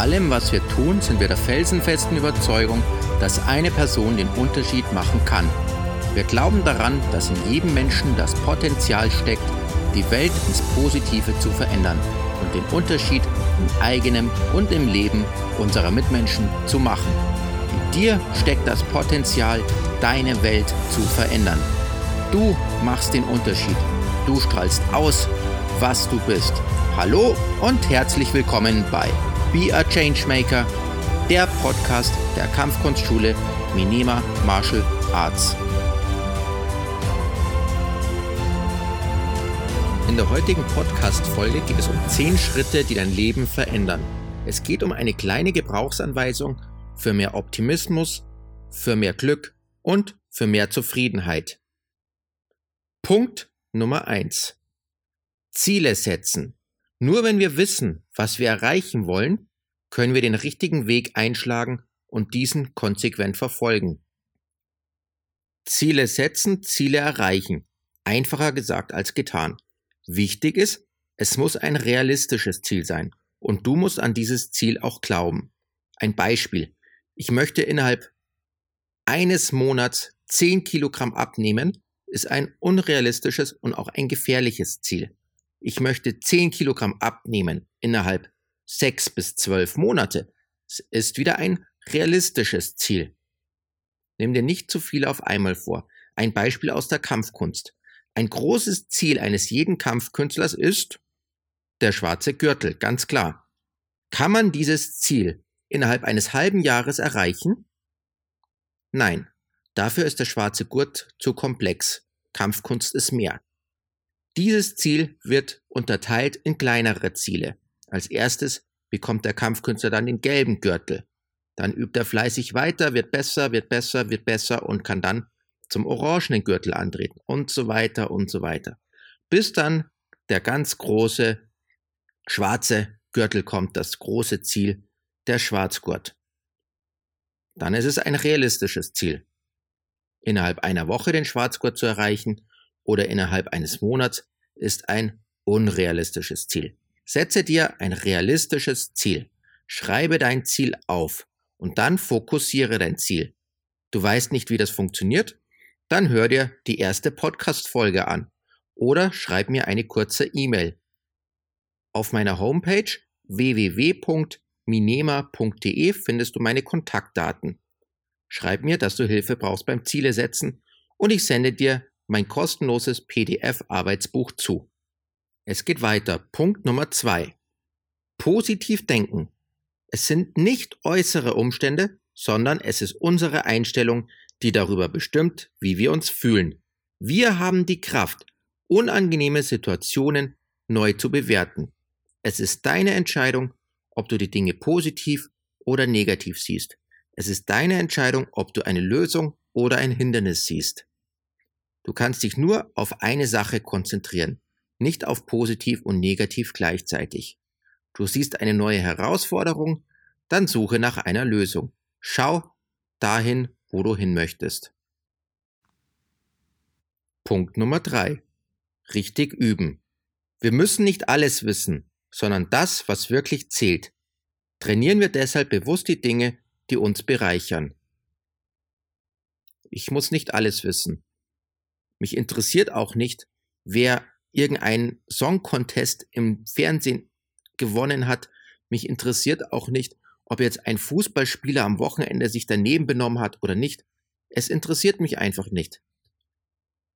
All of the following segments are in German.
allem, was wir tun, sind wir der felsenfesten Überzeugung, dass eine Person den Unterschied machen kann. Wir glauben daran, dass in jedem Menschen das Potenzial steckt, die Welt ins Positive zu verändern und den Unterschied im eigenen und im Leben unserer Mitmenschen zu machen. In dir steckt das Potenzial, deine Welt zu verändern. Du machst den Unterschied. Du strahlst aus, was du bist. Hallo und herzlich willkommen bei Be a Changemaker, der Podcast der Kampfkunstschule Minima Martial Arts. In der heutigen Podcast-Folge geht es um 10 Schritte, die dein Leben verändern. Es geht um eine kleine Gebrauchsanweisung für mehr Optimismus, für mehr Glück und für mehr Zufriedenheit. Punkt Nummer 1. Ziele setzen. Nur wenn wir wissen, was wir erreichen wollen, können wir den richtigen Weg einschlagen und diesen konsequent verfolgen. Ziele setzen, Ziele erreichen. Einfacher gesagt als getan. Wichtig ist, es muss ein realistisches Ziel sein und du musst an dieses Ziel auch glauben. Ein Beispiel. Ich möchte innerhalb eines Monats 10 Kilogramm abnehmen, ist ein unrealistisches und auch ein gefährliches Ziel ich möchte 10 Kilogramm abnehmen innerhalb 6 bis 12 Monate, ist wieder ein realistisches Ziel. Nimm dir nicht zu viel auf einmal vor. Ein Beispiel aus der Kampfkunst. Ein großes Ziel eines jeden Kampfkünstlers ist der schwarze Gürtel, ganz klar. Kann man dieses Ziel innerhalb eines halben Jahres erreichen? Nein, dafür ist der schwarze Gurt zu komplex. Kampfkunst ist mehr. Dieses Ziel wird unterteilt in kleinere Ziele. Als erstes bekommt der Kampfkünstler dann den gelben Gürtel. Dann übt er fleißig weiter, wird besser, wird besser, wird besser und kann dann zum orangenen Gürtel antreten und so weiter und so weiter. Bis dann der ganz große schwarze Gürtel kommt, das große Ziel, der Schwarzgurt. Dann ist es ein realistisches Ziel. Innerhalb einer Woche den Schwarzgurt zu erreichen oder innerhalb eines Monats ist ein unrealistisches Ziel. Setze dir ein realistisches Ziel. Schreibe dein Ziel auf und dann fokussiere dein Ziel. Du weißt nicht, wie das funktioniert? Dann hör dir die erste Podcast-Folge an oder schreib mir eine kurze E-Mail. Auf meiner Homepage www.minema.de findest du meine Kontaktdaten. Schreib mir, dass du Hilfe brauchst beim Ziele setzen und ich sende dir mein kostenloses PDF-Arbeitsbuch zu. Es geht weiter. Punkt Nummer zwei. Positiv denken. Es sind nicht äußere Umstände, sondern es ist unsere Einstellung, die darüber bestimmt, wie wir uns fühlen. Wir haben die Kraft, unangenehme Situationen neu zu bewerten. Es ist deine Entscheidung, ob du die Dinge positiv oder negativ siehst. Es ist deine Entscheidung, ob du eine Lösung oder ein Hindernis siehst. Du kannst dich nur auf eine Sache konzentrieren, nicht auf positiv und negativ gleichzeitig. Du siehst eine neue Herausforderung, dann suche nach einer Lösung. Schau dahin, wo du hin möchtest. Punkt Nummer drei: Richtig üben. Wir müssen nicht alles wissen, sondern das, was wirklich zählt. Trainieren wir deshalb bewusst die Dinge, die uns bereichern. Ich muss nicht alles wissen. Mich interessiert auch nicht, wer irgendeinen Song Contest im Fernsehen gewonnen hat. Mich interessiert auch nicht, ob jetzt ein Fußballspieler am Wochenende sich daneben benommen hat oder nicht. Es interessiert mich einfach nicht.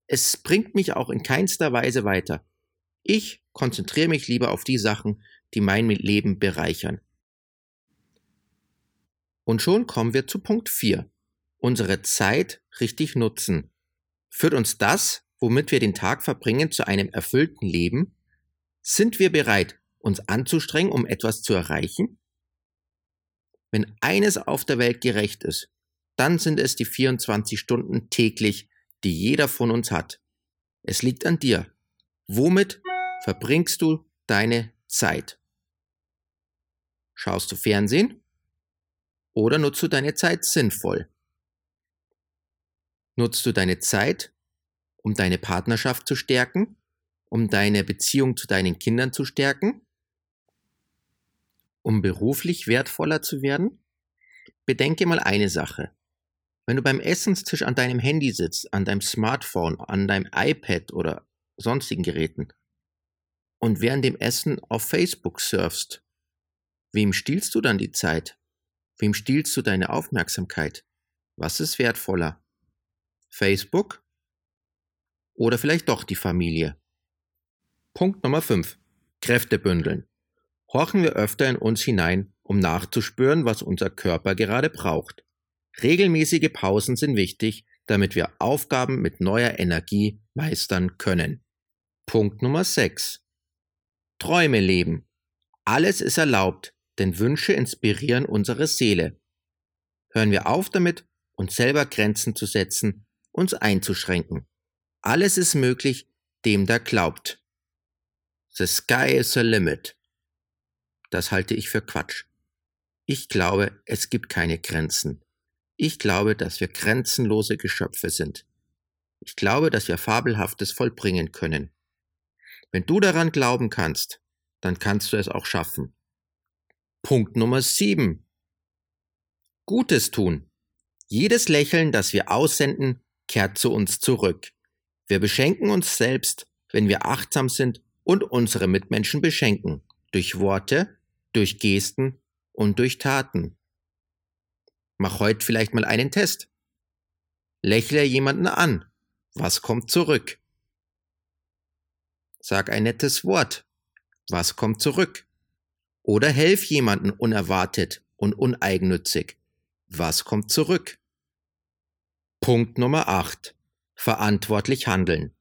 Es bringt mich auch in keinster Weise weiter. Ich konzentriere mich lieber auf die Sachen, die mein Leben bereichern. Und schon kommen wir zu Punkt 4. Unsere Zeit richtig nutzen. Führt uns das, womit wir den Tag verbringen, zu einem erfüllten Leben? Sind wir bereit, uns anzustrengen, um etwas zu erreichen? Wenn eines auf der Welt gerecht ist, dann sind es die 24 Stunden täglich, die jeder von uns hat. Es liegt an dir. Womit verbringst du deine Zeit? Schaust du Fernsehen? Oder nutzt du deine Zeit sinnvoll? Nutzt du deine Zeit, um deine Partnerschaft zu stärken, um deine Beziehung zu deinen Kindern zu stärken? um beruflich wertvoller zu werden? Bedenke mal eine Sache. Wenn du beim Essenstisch an deinem Handy sitzt, an deinem Smartphone, an deinem iPad oder sonstigen Geräten und während dem Essen auf Facebook surfst, wem stiehlst du dann die Zeit? Wem stiehlst du deine Aufmerksamkeit? Was ist wertvoller? Facebook? Oder vielleicht doch die Familie? Punkt Nummer 5. Kräfte bündeln. Horchen wir öfter in uns hinein, um nachzuspüren, was unser Körper gerade braucht. Regelmäßige Pausen sind wichtig, damit wir Aufgaben mit neuer Energie meistern können. Punkt Nummer 6. Träume leben. Alles ist erlaubt, denn Wünsche inspirieren unsere Seele. Hören wir auf damit, uns selber Grenzen zu setzen, uns einzuschränken. Alles ist möglich, dem da glaubt. The sky is the limit. Das halte ich für Quatsch. Ich glaube, es gibt keine Grenzen. Ich glaube, dass wir grenzenlose Geschöpfe sind. Ich glaube, dass wir Fabelhaftes vollbringen können. Wenn du daran glauben kannst, dann kannst du es auch schaffen. Punkt Nummer 7. Gutes tun. Jedes Lächeln, das wir aussenden, kehrt zu uns zurück. Wir beschenken uns selbst, wenn wir achtsam sind und unsere Mitmenschen beschenken. Durch Worte, durch Gesten und durch Taten. Mach heute vielleicht mal einen Test. Lächle jemanden an. Was kommt zurück? Sag ein nettes Wort. Was kommt zurück? Oder helf jemanden unerwartet und uneigennützig. Was kommt zurück? Punkt Nummer 8. Verantwortlich handeln.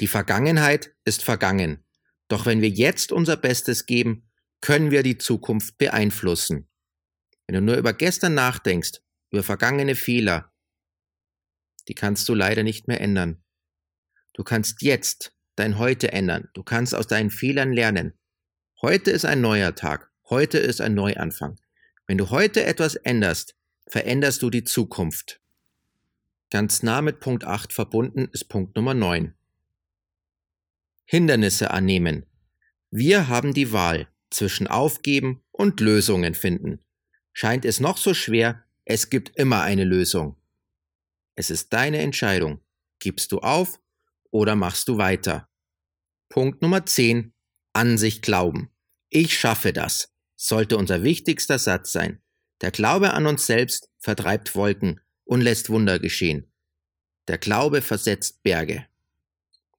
Die Vergangenheit ist vergangen. Doch wenn wir jetzt unser Bestes geben, können wir die Zukunft beeinflussen. Wenn du nur über gestern nachdenkst, über vergangene Fehler, die kannst du leider nicht mehr ändern. Du kannst jetzt dein Heute ändern. Du kannst aus deinen Fehlern lernen. Heute ist ein neuer Tag. Heute ist ein Neuanfang. Wenn du heute etwas änderst, veränderst du die Zukunft. Ganz nah mit Punkt 8 verbunden ist Punkt Nummer 9. Hindernisse annehmen. Wir haben die Wahl zwischen Aufgeben und Lösungen finden. Scheint es noch so schwer, es gibt immer eine Lösung. Es ist deine Entscheidung. Gibst du auf oder machst du weiter? Punkt Nummer 10. An sich glauben. Ich schaffe das, sollte unser wichtigster Satz sein. Der Glaube an uns selbst vertreibt Wolken und lässt Wunder geschehen. Der Glaube versetzt Berge.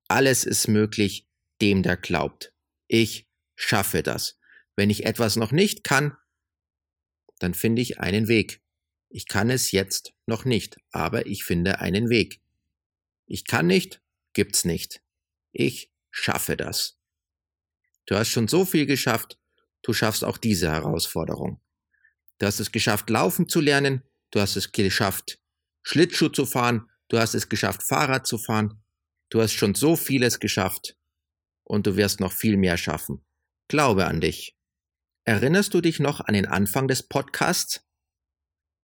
Alles ist möglich, dem der glaubt. Ich schaffe das. Wenn ich etwas noch nicht kann, dann finde ich einen Weg. Ich kann es jetzt noch nicht, aber ich finde einen Weg. Ich kann nicht, gibt's nicht. Ich schaffe das. Du hast schon so viel geschafft, du schaffst auch diese Herausforderung. Du hast es geschafft, laufen zu lernen, du hast es geschafft, Schlittschuh zu fahren, du hast es geschafft, Fahrrad zu fahren, du hast schon so vieles geschafft und du wirst noch viel mehr schaffen. Glaube an dich. Erinnerst du dich noch an den Anfang des Podcasts?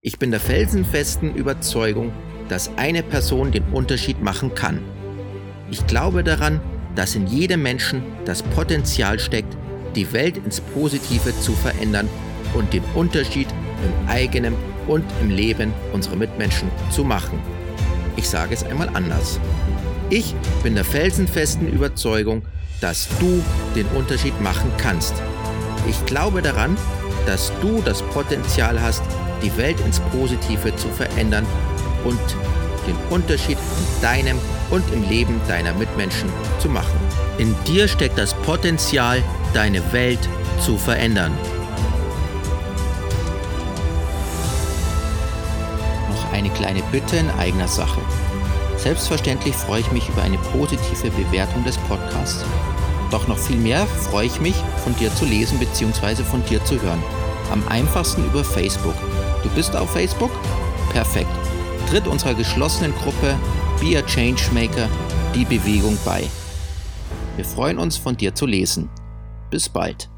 Ich bin der felsenfesten Überzeugung, dass eine Person den Unterschied machen kann. Ich glaube daran, dass in jedem Menschen das Potenzial steckt, die Welt ins Positive zu verändern und den Unterschied im eigenen und im Leben unserer Mitmenschen zu machen. Ich sage es einmal anders. Ich bin der felsenfesten Überzeugung, dass du den Unterschied machen kannst. Ich glaube daran, dass du das Potenzial hast, die Welt ins Positive zu verändern und den Unterschied in deinem und im Leben deiner Mitmenschen zu machen. In dir steckt das Potenzial, deine Welt zu verändern. Eine kleine Bitte in eigener Sache. Selbstverständlich freue ich mich über eine positive Bewertung des Podcasts. Doch noch viel mehr freue ich mich, von dir zu lesen bzw. von dir zu hören. Am einfachsten über Facebook. Du bist auf Facebook? Perfekt. Tritt unserer geschlossenen Gruppe Be a Changemaker die Bewegung bei. Wir freuen uns, von dir zu lesen. Bis bald.